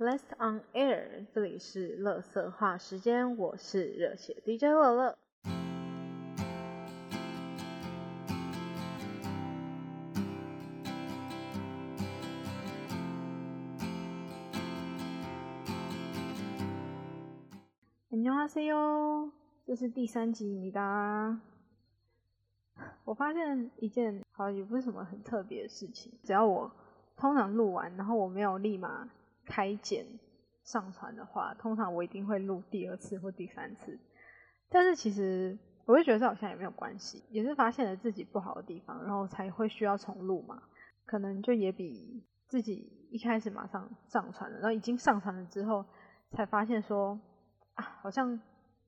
Last on air，这里是乐色话时间，我是热血 DJ 乐乐。안녕하세요，这是第三集米达。我发现一件好像也不是什么很特别的事情，只要我通常录完，然后我没有立马 开剪上传的话，通常我一定会录第二次或第三次。但是其实我会觉得这好像也没有关系，也是发现了自己不好的地方，然后才会需要重录嘛。可能就也比自己一开始马上上传了，然后已经上传了之后，才发现说啊，好像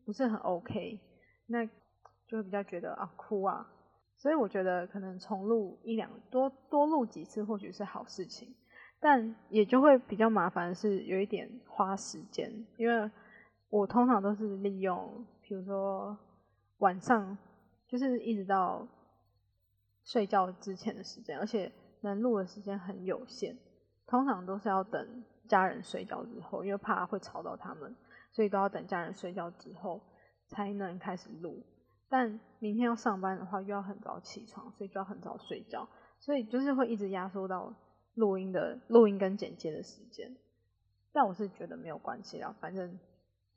不是很 OK，那就会比较觉得啊哭啊。所以我觉得可能重录一两多多录几次或许是好事情，但也就会比较麻烦，是有一点花时间，因为我通常都是利用，比如说晚上就是一直到睡觉之前的时间，而且能录的时间很有限，通常都是要等家人睡觉之后，因为怕会吵到他们，所以都要等家人睡觉之后才能开始录。但明天要上班的话，又要很早起床，所以就要很早睡觉，所以就是会一直压缩到录音的录音跟剪接的时间。但我是觉得没有关系啦，反正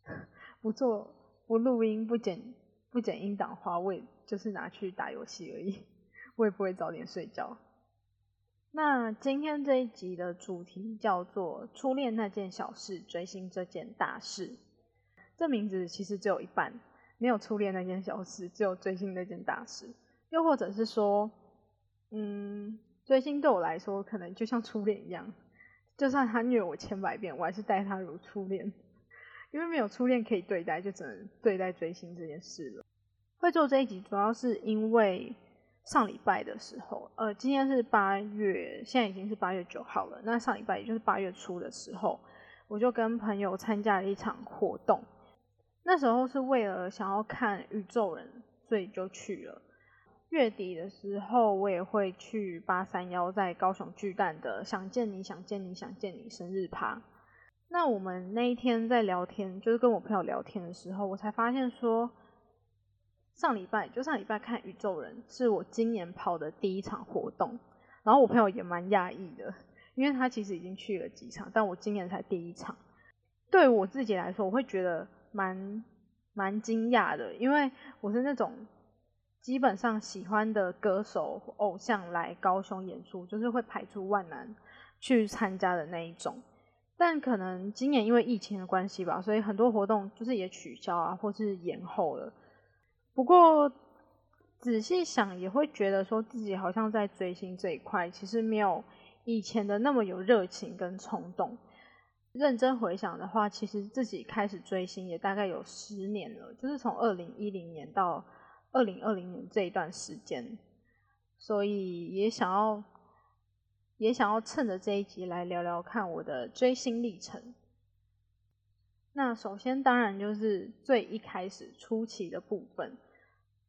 不做不录音不剪不剪音档话，我也就是拿去打游戏而已，我也不会早点睡觉。那今天这一集的主题叫做“初恋那件小事，追星这件大事”，这名字其实只有一半。没有初恋那件小事，只有追星那件大事。又或者是说，嗯，追星对我来说，可能就像初恋一样，就算他虐我千百遍，我还是待他如初恋。因为没有初恋可以对待，就只能对待追星这件事了。会做这一集，主要是因为上礼拜的时候，呃，今天是八月，现在已经是八月九号了。那上礼拜也就是八月初的时候，我就跟朋友参加了一场活动。那时候是为了想要看宇宙人，所以就去了。月底的时候，我也会去八三幺在高雄巨蛋的“想见你想见你想见你”生日趴。那我们那一天在聊天，就是跟我朋友聊天的时候，我才发现说，上礼拜就上礼拜看宇宙人是我今年跑的第一场活动。然后我朋友也蛮讶异的，因为他其实已经去了几场，但我今年才第一场。对我自己来说，我会觉得。蛮蛮惊讶的，因为我是那种基本上喜欢的歌手偶像来高雄演出，就是会排除万难去参加的那一种。但可能今年因为疫情的关系吧，所以很多活动就是也取消啊，或是延后了。不过仔细想，也会觉得说自己好像在追星这一块，其实没有以前的那么有热情跟冲动。认真回想的话，其实自己开始追星也大概有十年了，就是从二零一零年到二零二零年这一段时间，所以也想要也想要趁着这一集来聊聊看我的追星历程。那首先当然就是最一开始初期的部分，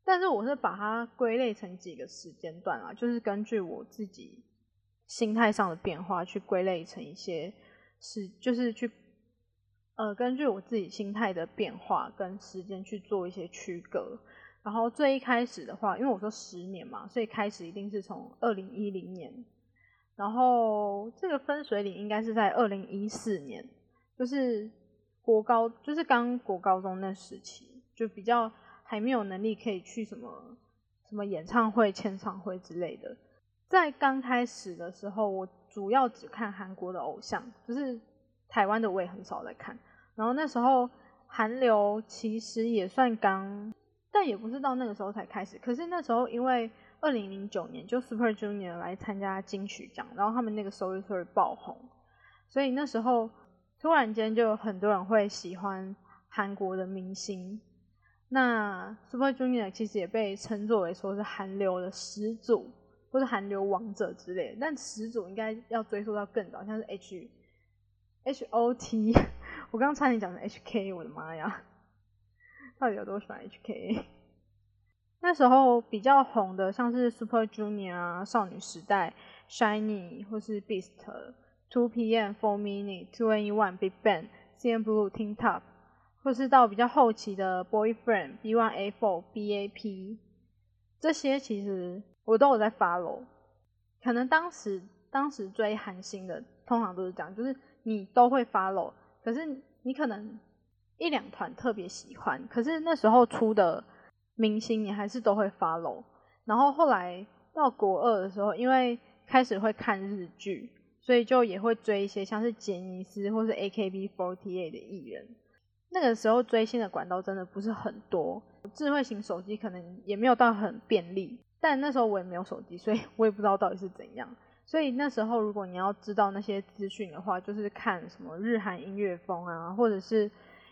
但是我是把它归类成几个时间段啊，就是根据我自己心态上的变化去归类成一些。是，就是去，呃，根据我自己心态的变化跟时间去做一些区隔。然后最一开始的话，因为我说十年嘛，所以开始一定是从二零一零年。然后这个分水岭应该是在二零一四年，就是国高，就是刚国高中那时期，就比较还没有能力可以去什么什么演唱会、签唱会之类的。在刚开始的时候，我。主要只看韩国的偶像，就是台湾的我也很少在看。然后那时候韩流其实也算刚，但也不是到那个时候才开始。可是那时候因为二零零九年就 Super Junior 来参加金曲奖，然后他们那个 Sorry Sorry 爆红，所以那时候突然间就有很多人会喜欢韩国的明星。那 Super Junior 其实也被称作为说是韩流的始祖。或是韩流王者之类的，但始祖应该要追溯到更早，像是 H H O T，我刚刚差点讲成 H K，我的妈呀，到底有多喜欢 H K？那时候比较红的，像是 Super Junior 啊、少女时代、Shiny 或是 Beast，Two PM、Four Minute、Two a n One、Big Bang、CN Blue、Teen Top，或是到比较后期的 Boyfriend、B One A Four、BAP，这些其实我都有在 follow。可能当时当时追韩星的通常都是这样，就是你都会 follow，可是你可能一两团特别喜欢，可是那时候出的明星你还是都会发喽。然后后来到国二的时候，因为开始会看日剧，所以就也会追一些像是杰尼斯或是 AKB48 的艺人。那个时候追星的管道真的不是很多，智慧型手机可能也没有到很便利。但那时候我也没有手机，所以我也不知道到底是怎样。所以那时候如果你要知道那些资讯的话，就是看什么日韩音乐风啊，或者是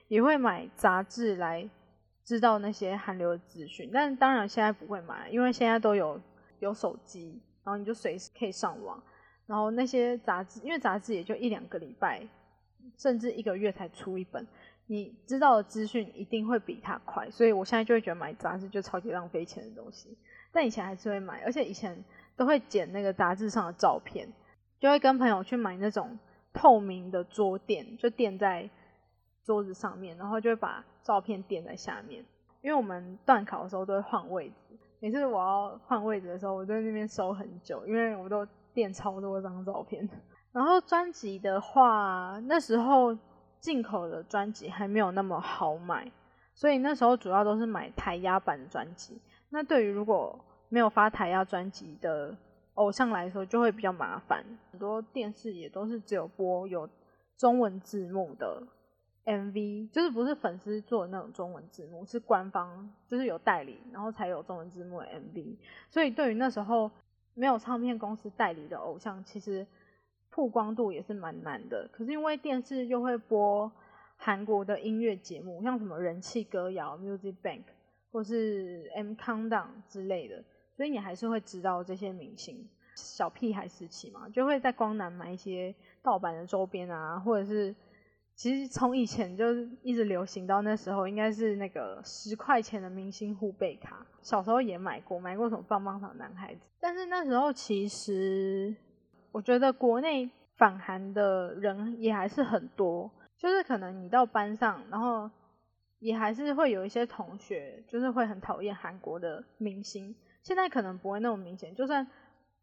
也会买杂志来知道那些韩流的资讯。但当然现在不会买，因为现在都有有手机，然后你就随时可以上网。然后那些杂志，因为杂志也就一两个礼拜，甚至一个月才出一本，你知道的资讯一定会比它快。所以我现在就会觉得买杂志就超级浪费钱的东西。但以前还是会买，而且以前都会剪那个杂志上的照片，就会跟朋友去买那种透明的桌垫，就垫在桌子上面，然后就会把照片垫在下面。因为我们断考的时候都会换位置，每次我要换位置的时候，我在那边收很久，因为我都垫超多张照片。然后专辑的话，那时候进口的专辑还没有那么好买，所以那时候主要都是买台压版的专辑。那对于如果没有发台压专辑的偶像来说，就会比较麻烦。很多电视也都是只有播有中文字幕的 MV，就是不是粉丝做的那种中文字幕，是官方就是有代理，然后才有中文字幕的 MV。所以对于那时候没有唱片公司代理的偶像，其实曝光度也是蛮难的。可是因为电视又会播韩国的音乐节目，像什么人气歌谣 Music Bank。或是 M Countdown 之类的，所以你还是会知道这些明星。小屁孩时期嘛，就会在光南买一些盗版的周边啊，或者是其实从以前就一直流行到那时候，应该是那个十块钱的明星护贝卡。小时候也买过，买过什么棒棒糖男孩子。但是那时候其实我觉得国内反韩的人也还是很多，就是可能你到班上，然后。也还是会有一些同学，就是会很讨厌韩国的明星。现在可能不会那么明显，就算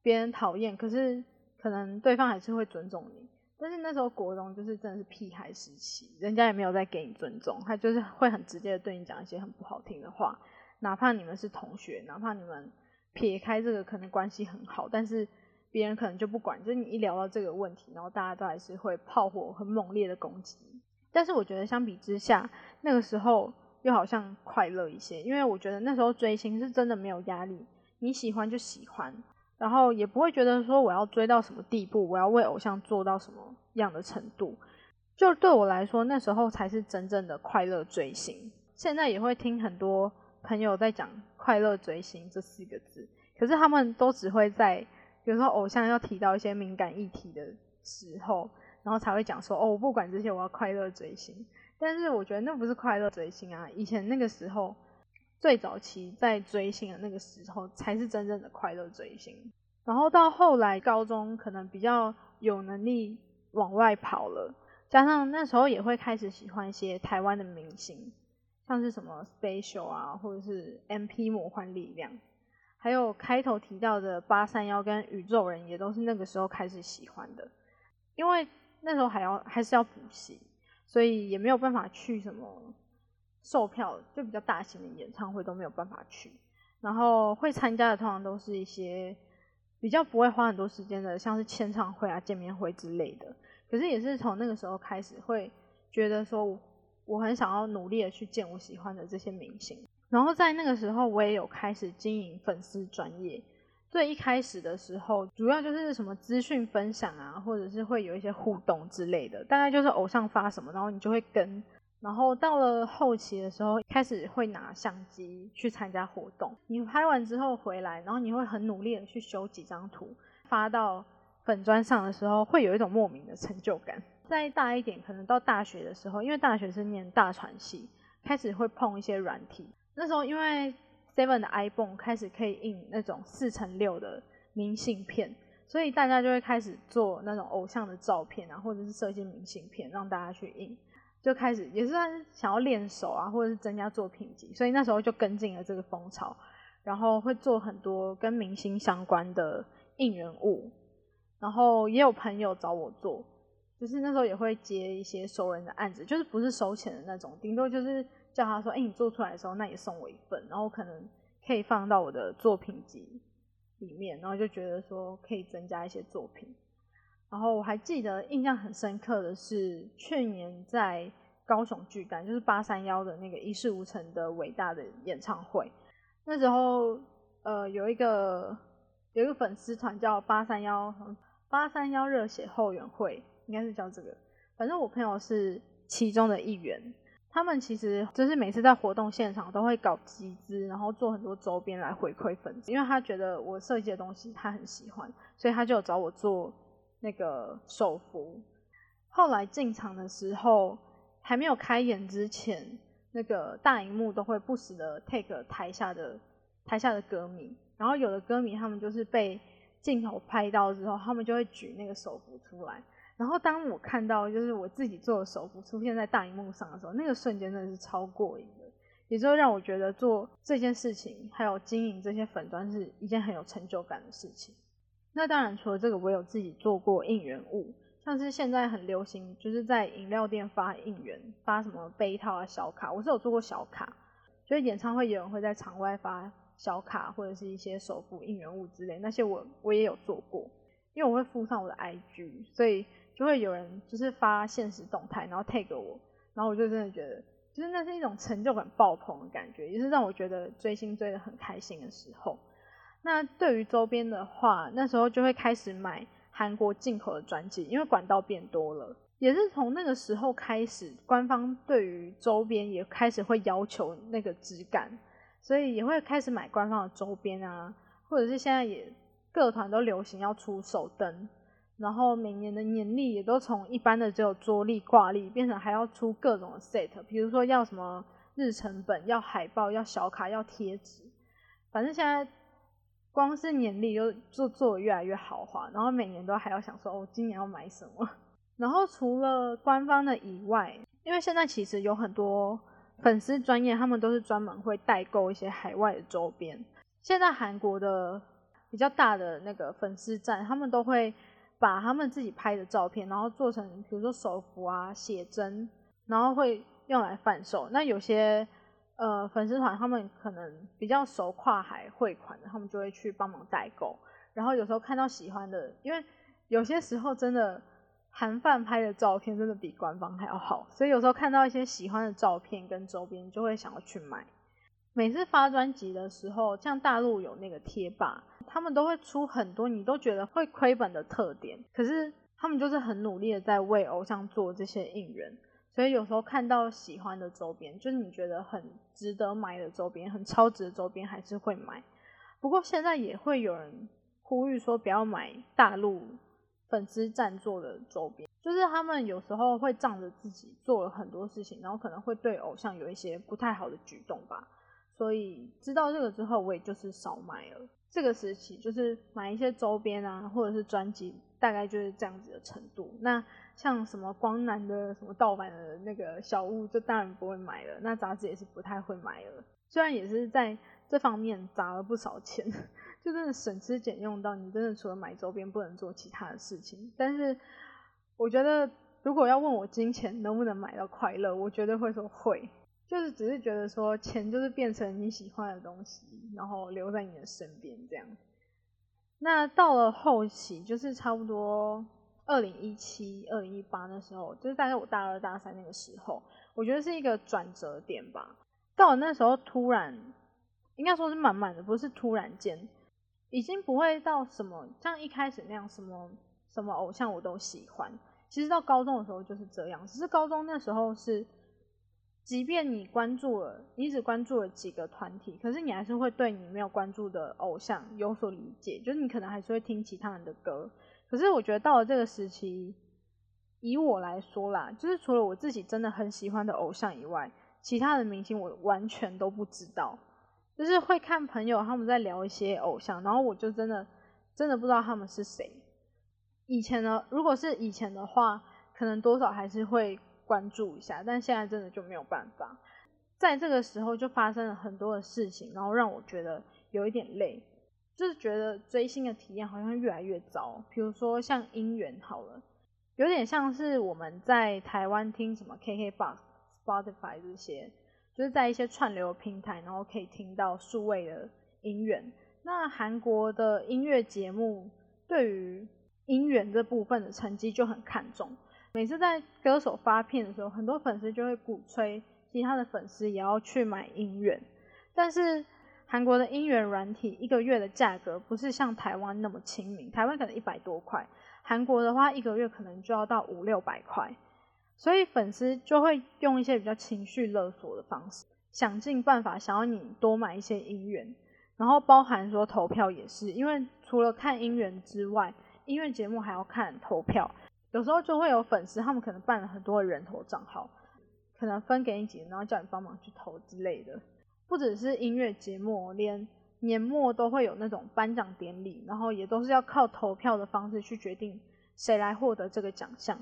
别人讨厌，可是可能对方还是会尊重你。但是那时候国中就是真的是屁孩时期，人家也没有在给你尊重，他就是会很直接的对你讲一些很不好听的话。哪怕你们是同学，哪怕你们撇开这个可能关系很好，但是别人可能就不管。就是你一聊到这个问题，然后大家都还是会炮火很猛烈的攻击。但是我觉得相比之下，那个时候又好像快乐一些，因为我觉得那时候追星是真的没有压力，你喜欢就喜欢，然后也不会觉得说我要追到什么地步，我要为偶像做到什么样的程度。就对我来说，那时候才是真正的快乐追星。现在也会听很多朋友在讲“快乐追星”这四个字，可是他们都只会在有时候偶像要提到一些敏感议题的时候。然后才会讲说哦，我不管这些，我要快乐追星。但是我觉得那不是快乐追星啊，以前那个时候最早期在追星的那个时候，才是真正的快乐追星。然后到后来高中可能比较有能力往外跑了，加上那时候也会开始喜欢一些台湾的明星，像是什么 Special 啊，或者是 MP 魔幻力量，还有开头提到的八三幺跟宇宙人，也都是那个时候开始喜欢的，因为。那时候还要还是要补习，所以也没有办法去什么售票，就比较大型的演唱会都没有办法去。然后会参加的通常都是一些比较不会花很多时间的，像是签唱会啊、见面会之类的。可是也是从那个时候开始，会觉得说我很想要努力的去见我喜欢的这些明星。然后在那个时候，我也有开始经营粉丝专业。最一开始的时候，主要就是什么资讯分享啊，或者是会有一些互动之类的，大概就是偶像发什么，然后你就会跟。然后到了后期的时候，开始会拿相机去参加活动。你拍完之后回来，然后你会很努力的去修几张图，发到粉砖上的时候，会有一种莫名的成就感。再大一点，可能到大学的时候，因为大学是念大传系，开始会碰一些软体。那时候因为 Seven 的 iPhone 开始可以印那种四乘六的明信片，所以大家就会开始做那种偶像的照片啊，或者是设计明信片让大家去印，就开始也是算想要练手啊，或者是增加作品集，所以那时候就跟进了这个风潮，然后会做很多跟明星相关的应援物，然后也有朋友找我做，就是那时候也会接一些熟人的案子，就是不是收钱的那种，顶多就是叫他说，哎，你做出来的时候，那也送我一份，然后可能可以放到我的作品集。里面，然后就觉得说可以增加一些作品。然后我还记得印象很深刻的是去年在高雄巨蛋，就是八三幺的那个一事无成的伟大的演唱会。那时候，呃，有一个有一个粉丝团叫八三幺八三幺热血后援会，应该是叫这个。反正我朋友是其中的一员。他们其实就是每次在活动现场都会搞集资，然后做很多周边来回馈粉丝，因为他觉得我设计的东西他很喜欢，所以他就有找我做那个手幅。后来进场的时候还没有开演之前，那个大荧幕都会不时的 take 台下的台下的歌迷，然后有的歌迷他们就是被镜头拍到之后，他们就会举那个手幅出来。然后当我看到就是我自己做的手幅出现在大荧幕上的时候，那个瞬间真的是超过瘾的，也就让我觉得做这件事情还有经营这些粉砖是一件很有成就感的事情。那当然除了这个，我有自己做过应援物，像是现在很流行就是在饮料店发应援，发什么杯套啊、小卡，我是有做过小卡，就是演唱会有人会在场外发小卡或者是一些手幅应援物之类，那些我我也有做过，因为我会附上我的 IG，所以。就会有人就是发现实动态，然后 tag 我，然后我就真的觉得，就是那是一种成就感爆棚的感觉，也是让我觉得追星追的很开心的时候。那对于周边的话，那时候就会开始买韩国进口的专辑，因为管道变多了。也是从那个时候开始，官方对于周边也开始会要求那个质感，所以也会开始买官方的周边啊，或者是现在也各团都流行要出手灯。然后每年的年历也都从一般的只有桌历挂历，变成还要出各种 set，比如说要什么日程本、要海报、要小卡、要贴纸，反正现在光是年历就做做越来越豪华，然后每年都还要想说哦，今年要买什么。然后除了官方的以外，因为现在其实有很多粉丝专业，他们都是专门会代购一些海外的周边。现在韩国的比较大的那个粉丝站，他们都会。把他们自己拍的照片，然后做成比如说手幅啊、写真，然后会用来贩售。那有些呃粉丝团他们可能比较熟跨海汇款的，他们就会去帮忙代购。然后有时候看到喜欢的，因为有些时候真的韩范拍的照片真的比官方还要好，所以有时候看到一些喜欢的照片跟周边，就会想要去买。每次发专辑的时候，像大陆有那个贴吧，他们都会出很多你都觉得会亏本的特点，可是他们就是很努力的在为偶像做这些应援，所以有时候看到喜欢的周边，就是你觉得很值得买的周边，很超值的周边，还是会买。不过现在也会有人呼吁说不要买大陆粉丝赞助的周边，就是他们有时候会仗着自己做了很多事情，然后可能会对偶像有一些不太好的举动吧。所以知道这个之后，我也就是少买了。这个时期就是买一些周边啊，或者是专辑，大概就是这样子的程度。那像什么光南的什么盗版的那个小物，就当然不会买了。那杂志也是不太会买了。虽然也是在这方面砸了不少钱，就真的省吃俭用到你真的除了买周边不能做其他的事情。但是我觉得，如果要问我金钱能不能买到快乐，我绝对会说会。就是只是觉得说钱就是变成你喜欢的东西，然后留在你的身边这样。那到了后期，就是差不多二零一七、二零一八那时候，就是大概我大二、大三那个时候，我觉得是一个转折点吧。到了那时候，突然应该说是慢慢的，不是突然间，已经不会到什么像一开始那样，什么什么偶像我都喜欢。其实到高中的时候就是这样，只是高中那时候是。即便你关注了，你只关注了几个团体，可是你还是会对你没有关注的偶像有所理解，就是你可能还是会听其他人的歌。可是我觉得到了这个时期，以我来说啦，就是除了我自己真的很喜欢的偶像以外，其他的明星我完全都不知道。就是会看朋友他们在聊一些偶像，然后我就真的真的不知道他们是谁。以前呢，如果是以前的话，可能多少还是会关注一下，但现在真的就没有办法。在这个时候就发生了很多的事情，然后让我觉得有一点累，就是觉得追星的体验好像越来越糟。比如说像音源好了，有点像是我们在台湾听什么 KKBOX、Spotify 这些，就是在一些串流平台，然后可以听到数位的音源。那韩国的音乐节目对于音源这部分的成绩就很看重，每次在歌手发片的时候，很多粉丝就会鼓吹。其他的粉丝也要去买音源，但是韩国的音源软体一个月的价格不是像台湾那么亲民，台湾可能一百多块，韩国的话一个月可能就要到五六百块，所以粉丝就会用一些比较情绪勒索的方式，想尽办法想要你多买一些音源，然后包含说投票也是，因为除了看音源之外，音乐节目还要看投票，有时候就会有粉丝他们可能办了很多人头账号。可能分给你几个，然后叫你帮忙去投之类的。不只是音乐节目，连年末都会有那种颁奖典礼，然后也都是要靠投票的方式去决定谁来获得这个奖项。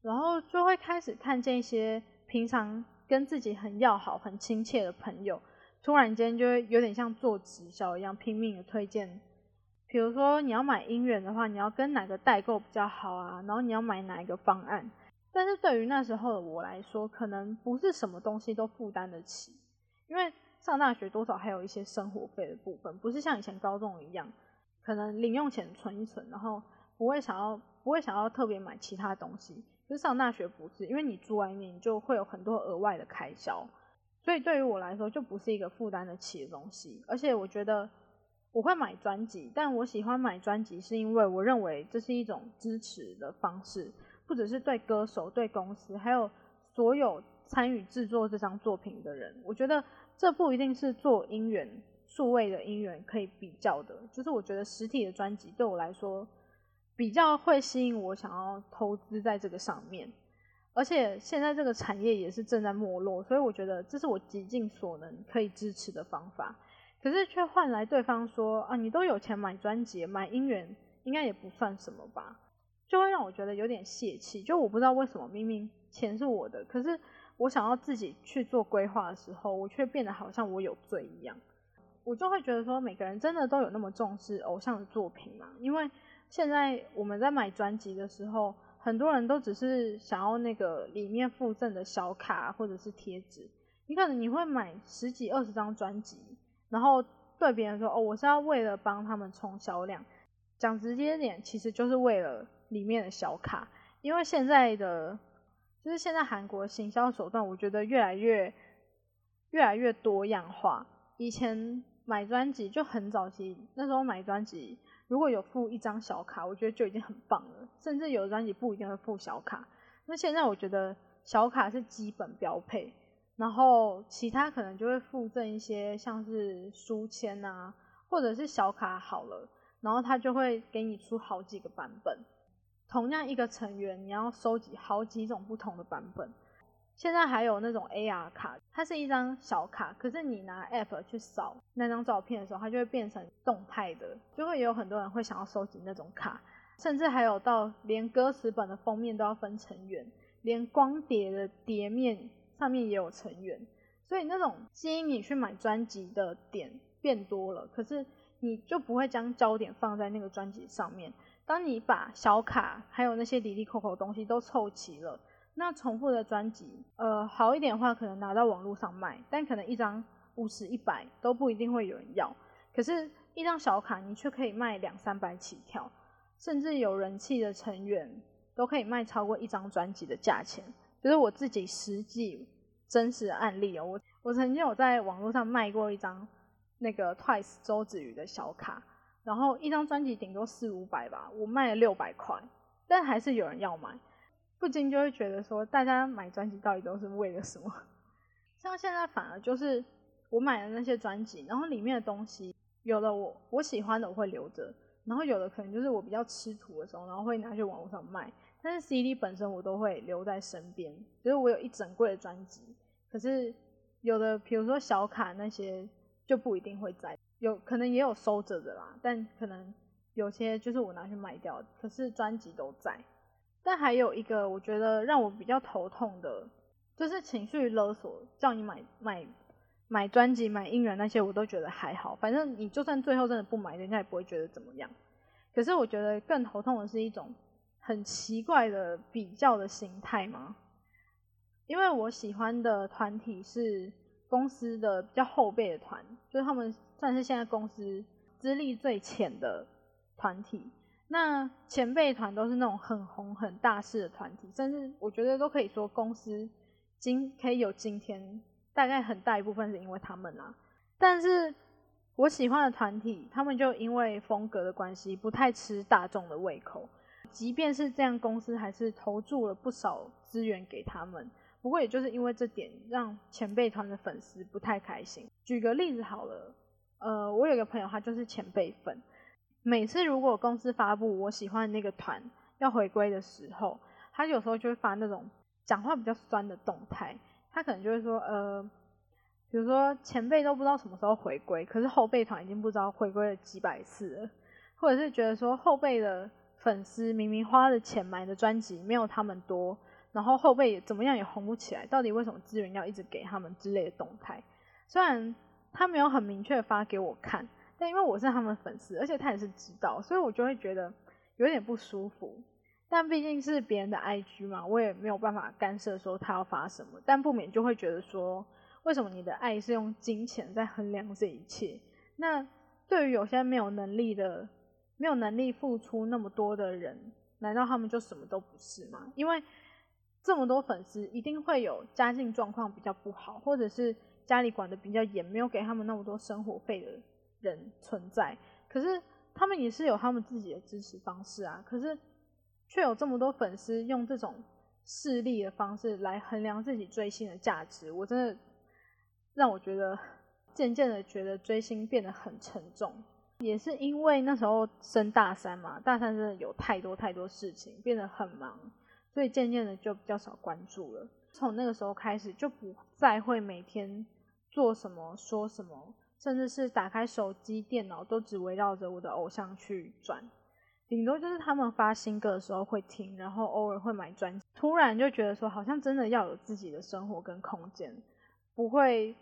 然后就会开始看见一些平常跟自己很要好、很亲切的朋友，突然间就会有点像做直销一样，拼命的推荐。比如说你要买音源的话，你要跟哪个代购比较好啊？然后你要买哪一个方案？但是对于那时候的我来说，可能不是什么东西都负担得起，因为上大学多少还有一些生活费的部分，不是像以前高中一样，可能零用钱存一存，然后不会想要不会想要特别买其他东西。就是上大学不是，因为你住外面你就会有很多额外的开销，所以对于我来说就不是一个负担得起的东西。而且我觉得我会买专辑，但我喜欢买专辑是因为我认为这是一种支持的方式。不只是对歌手、对公司，还有所有参与制作这张作品的人，我觉得这不一定是做音源、数位的音源可以比较的。就是我觉得实体的专辑对我来说，比较会吸引我想要投资在这个上面。而且现在这个产业也是正在没落，所以我觉得这是我极尽所能可以支持的方法。可是却换来对方说啊，你都有钱买专辑、买音源，应该也不算什么吧。就会让我觉得有点泄气，就我不知道为什么明明钱是我的，可是我想要自己去做规划的时候，我却变得好像我有罪一样。我就会觉得说，每个人真的都有那么重视偶像的作品吗？因为现在我们在买专辑的时候，很多人都只是想要那个里面附赠的小卡或者是贴纸。你可能你会买十几二十张专辑，然后对别人说：“哦，我是要为了帮他们冲销量。”讲直接点，其实就是为了。里面的小卡，因为现在的就是现在韩国行销手段，我觉得越来越越来越多样化。以前买专辑就很早期，那时候买专辑如果有附一张小卡，我觉得就已经很棒了。甚至有的专辑不一定会附小卡。那现在我觉得小卡是基本标配，然后其他可能就会附赠一些像是书签啊，或者是小卡好了，然后他就会给你出好几个版本。同样一个成员，你要收集好几种不同的版本。现在还有那种 AR 卡，它是一张小卡，可是你拿 App 去扫那张照片的时候，它就会变成动态的，就会有很多人会想要收集那种卡。甚至还有到连歌词本的封面都要分成员，连光碟的碟面上面也有成员。所以那种吸引你去买专辑的点变多了，可是你就不会将焦点放在那个专辑上面。当你把小卡还有那些滴滴扣扣东西都凑齐了，那重复的专辑，呃，好一点的话可能拿到网络上卖，但可能一张五十、一百都不一定会有人要。可是，一张小卡你却可以卖两三百起跳，甚至有人气的成员都可以卖超过一张专辑的价钱。就是我自己实际真实的案例哦，我我曾经有在网络上卖过一张那个 Twice 周子瑜的小卡。然后一张专辑顶多四五百吧，我卖了六百块，但还是有人要买，不禁就会觉得说，大家买专辑到底都是为了什么？像现在反而就是我买的那些专辑，然后里面的东西，有的我我喜欢的我会留着，然后有的可能就是我比较吃土的时候，然后会拿去网络上卖。但是 CD 本身我都会留在身边，就是我有一整柜的专辑，可是有的比如说小卡那些就不一定会在。有可能也有收着的啦，但可能有些就是我拿去卖掉，可是专辑都在。但还有一个我觉得让我比较头痛的，就是情绪勒索，叫你买买买专辑、买音源那些，我都觉得还好，反正你就算最后真的不买，人家也不会觉得怎么样。可是我觉得更头痛的是一种很奇怪的比较的心态吗？因为我喜欢的团体是公司的比较后辈的团，就是他们算是现在公司资历最浅的团体。那前辈团都是那种很红很大势的团体，甚至我觉得都可以说公司今可以有今天，大概很大一部分是因为他们啦。但是我喜欢的团体，他们就因为风格的关系，不太吃大众的胃口。即便是这样，公司还是投注了不少资源给他们。不过也就是因为这点，让前辈团的粉丝不太开心。举个例子好了，呃，我有个朋友，他就是前辈粉。每次如果公司发布我喜欢的那个团要回归的时候，他有时候就会发那种讲话比较酸的动态。他可能就会说，呃，比如说前辈都不知道什么时候回归，可是后辈团已经不知道回归了几百次了，或者是觉得说后辈的粉丝明明花的钱买的专辑没有他们多，然后后辈怎么样也红不起来，到底为什么资源要一直给他们之类的动态？虽然他没有很明确发给我看。但因为我是他们粉丝，而且他也是知道，所以我就会觉得有点不舒服。但毕竟是别人的 IG 嘛，我也没有办法干涉说他要发什么。但不免就会觉得说，为什么你的爱是用金钱在衡量这一切？那对于有些没有能力的、没有能力付出那么多的人，难道他们就什么都不是吗？因为这么多粉丝，一定会有家境状况比较不好，或者是家里管的比较严，没有给他们那么多生活费的。人存在，可是他们也是有他们自己的支持方式啊。可是却有这么多粉丝用这种势力的方式来衡量自己追星的价值，我真的让我觉得渐渐的觉得追星变得很沉重。也是因为那时候升大三嘛，大三真的有太多太多事情，变得很忙，所以渐渐的就比较少关注了。从那个时候开始，就不再会每天做什么说什么。甚至是打开手机、电脑，都只围绕着我的偶像去转，顶多就是他们发新歌的时候会听，然后偶尔会买专辑。突然就觉得说，好像真的要有自己的生活跟空间，不会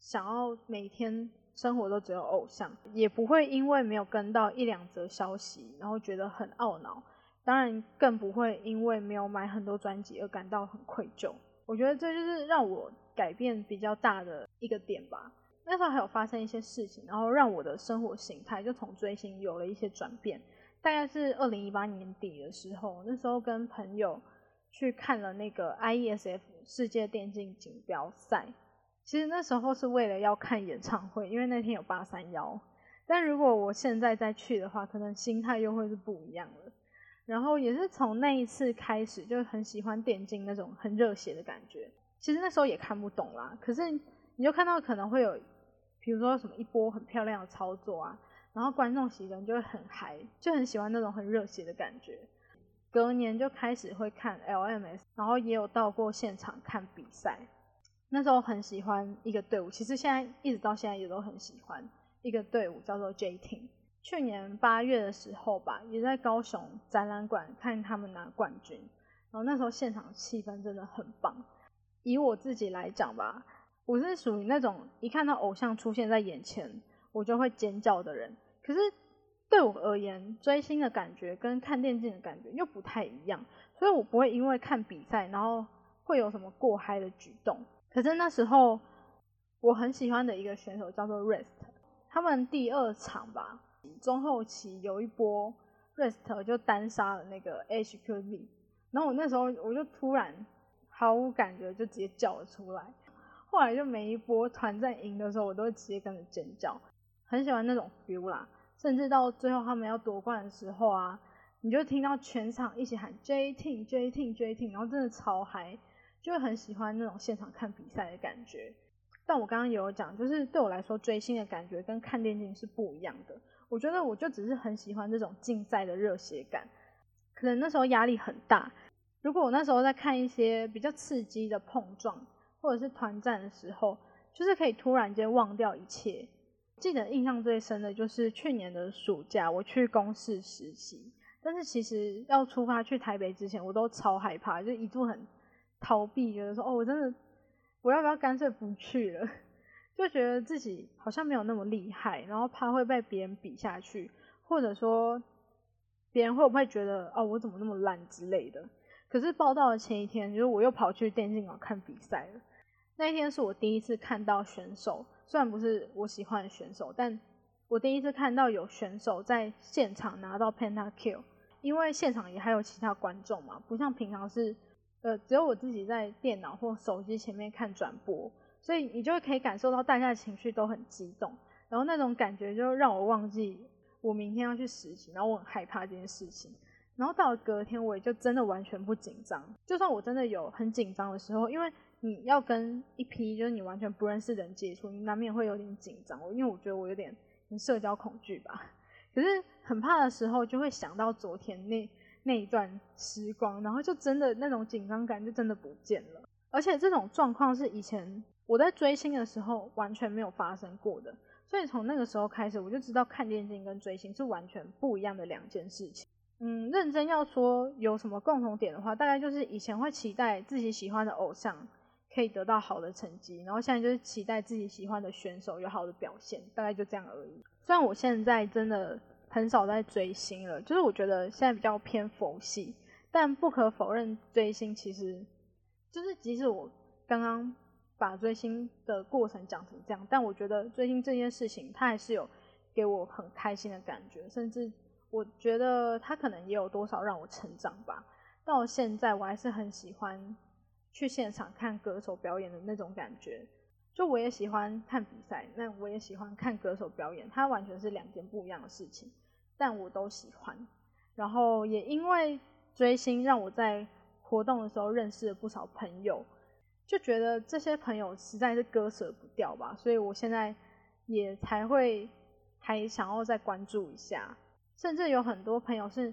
想要每天生活都只有偶像，也不会因为没有跟到一两则消息，然后觉得很懊恼。当然，更不会因为没有买很多专辑而感到很愧疚。我觉得这就是让我改变比较大的一个点吧。那时候还有发生一些事情，然后让我的生活形态就从追星有了一些转变。大概是二零一八年底的时候，那时候跟朋友去看了那个 IESF 世界电竞锦标赛。其实那时候是为了要看演唱会，因为那天有八三幺。但如果我现在再去的话，可能心态又会是不一样了。然后也是从那一次开始，就很喜欢电竞那种很热血的感觉。其实那时候也看不懂啦，可是你就看到可能会有。比如说什么一波很漂亮的操作啊，然后观众席人就会很嗨，就很喜欢那种很热血的感觉。隔年就开始会看 LMS，然后也有到过现场看比赛。那时候很喜欢一个队伍，其实现在一直到现在也都很喜欢一个队伍，叫做 J Team。去年八月的时候吧，也在高雄展览馆看他们拿冠军，然后那时候现场气氛真的很棒。以我自己来讲吧。我是属于那种一看到偶像出现在眼前，我就会尖叫的人。可是对我而言，追星的感觉跟看电竞的感觉又不太一样，所以我不会因为看比赛然后会有什么过嗨的举动。可是那时候我很喜欢的一个选手叫做 Rest，他们第二场吧，中后期有一波 Rest 就单杀了那个 HQZ，然后我那时候我就突然毫无感觉就直接叫了出来。后来就每一波团战赢的时候，我都会直接跟着尖叫，很喜欢那种 feel 啦。甚至到最后他们要夺冠的时候啊，你就听到全场一起喊 J Team J Team J Team，然后真的超嗨，就会很喜欢那种现场看比赛的感觉。但我刚刚也有讲，就是对我来说追星的感觉跟看电竞是不一样的。我觉得我就只是很喜欢这种竞赛的热血感，可能那时候压力很大。如果我那时候在看一些比较刺激的碰撞。或者是团战的时候，就是可以突然间忘掉一切，记得印象最深的就是去年的暑假，我去公司实习，但是其实要出发去台北之前，我都超害怕，就一度很逃避，觉得说哦，我真的我要不要干脆不去了？就觉得自己好像没有那么厉害，然后怕会被别人比下去，或者说别人会不会觉得哦，我怎么那么烂之类的。可是报道的前一天，就是我又跑去电竞馆看比赛了。那一天是我第一次看到选手，虽然不是我喜欢的选手，但我第一次看到有选手在现场拿到 pentakill。因为现场也还有其他观众嘛，不像平常是呃只有我自己在电脑或手机前面看转播，所以你就可以感受到大家的情绪都很激动，然后那种感觉就让我忘记我明天要去实习，然后我很害怕这件事情。然后到了隔天，我也就真的完全不紧张。就算我真的有很紧张的时候，因为你要跟一批就是你完全不认识的人接触，你难免会有点紧张。因为我觉得我有点社交恐惧吧。可是很怕的时候，就会想到昨天那那一段时光，然后就真的那种紧张感就真的不见了。而且这种状况是以前我在追星的时候完全没有发生过的。所以从那个时候开始，我就知道看电竞跟追星是完全不一样的两件事情。嗯，认真要说有什么共同点的话，大概就是以前会期待自己喜欢的偶像可以得到好的成绩，然后现在就是期待自己喜欢的选手有好的表现，大概就这样而已。虽然我现在真的很少在追星了，就是我觉得现在比较偏佛系，但不可否认追星其实就是即使我刚刚把追星的过程讲成这样，但我觉得追星这件事情它还是有给我很开心的感觉，甚至。我觉得他可能也有多少让我成长吧。到现在我还是很喜欢去现场看歌手表演的那种感觉。就我也喜欢看比赛，那我也喜欢看歌手表演，它完全是两件不一样的事情，但我都喜欢。然后也因为追星，让我在活动的时候认识了不少朋友，就觉得这些朋友实在是割舍不掉吧。所以我现在也才会还想要再关注一下。甚至有很多朋友是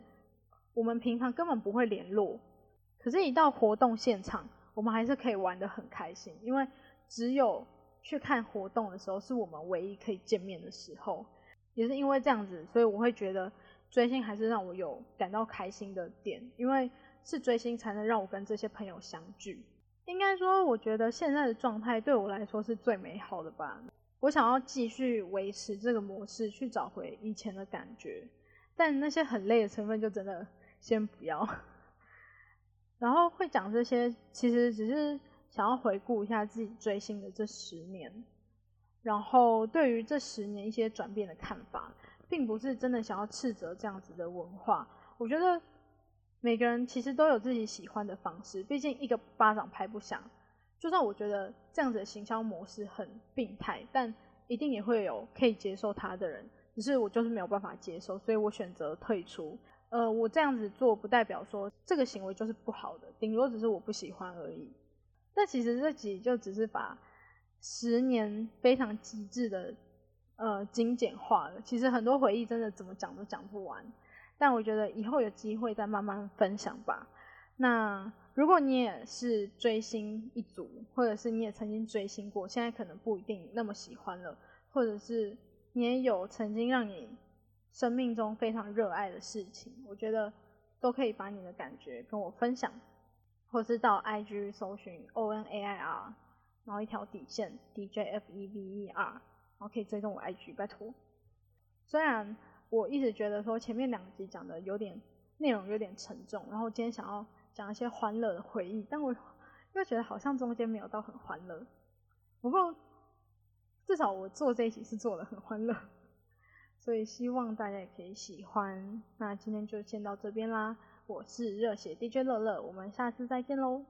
我们平常根本不会联络，可是，一到活动现场，我们还是可以玩得很开心。因为只有去看活动的时候，是我们唯一可以见面的时候。也是因为这样子，所以我会觉得追星还是让我有感到开心的点，因为是追星才能让我跟这些朋友相聚。应该说，我觉得现在的状态对我来说是最美好的吧。我想要继续维持这个模式，去找回以前的感觉。但那些很累的成分就真的先不要。然后会讲这些，其实只是想要回顾一下自己追星的这十年，然后对于这十年一些转变的看法，并不是真的想要斥责这样子的文化。我觉得每个人其实都有自己喜欢的方式，毕竟一个巴掌拍不响。就算我觉得这样子的行销模式很病态，但一定也会有可以接受他的人。只是我就是没有办法接受，所以我选择退出。呃，我这样子做不代表说这个行为就是不好的，顶多只是我不喜欢而已。但其实这集就只是把十年非常极致的呃精简化了。其实很多回忆真的怎么讲都讲不完。但我觉得以后有机会再慢慢分享吧。那如果你也是追星一族，或者是你也曾经追星过，现在可能不一定那么喜欢了，或者是。你也有曾经让你生命中非常热爱的事情，我觉得都可以把你的感觉跟我分享，或是到 IG 搜寻 O N A I R，然后一条底线 D J F E V E R，然后可以追踪我 IG，拜托。虽然我一直觉得说前面两集讲的有点内容有点沉重，然后今天想要讲一些欢乐的回忆，但我又觉得好像中间没有到很欢乐，不过。至少我做这一集是做的很欢乐，所以希望大家也可以喜欢。那今天就先到这边啦，我是热血 DJ 乐乐，我们下次再见喽。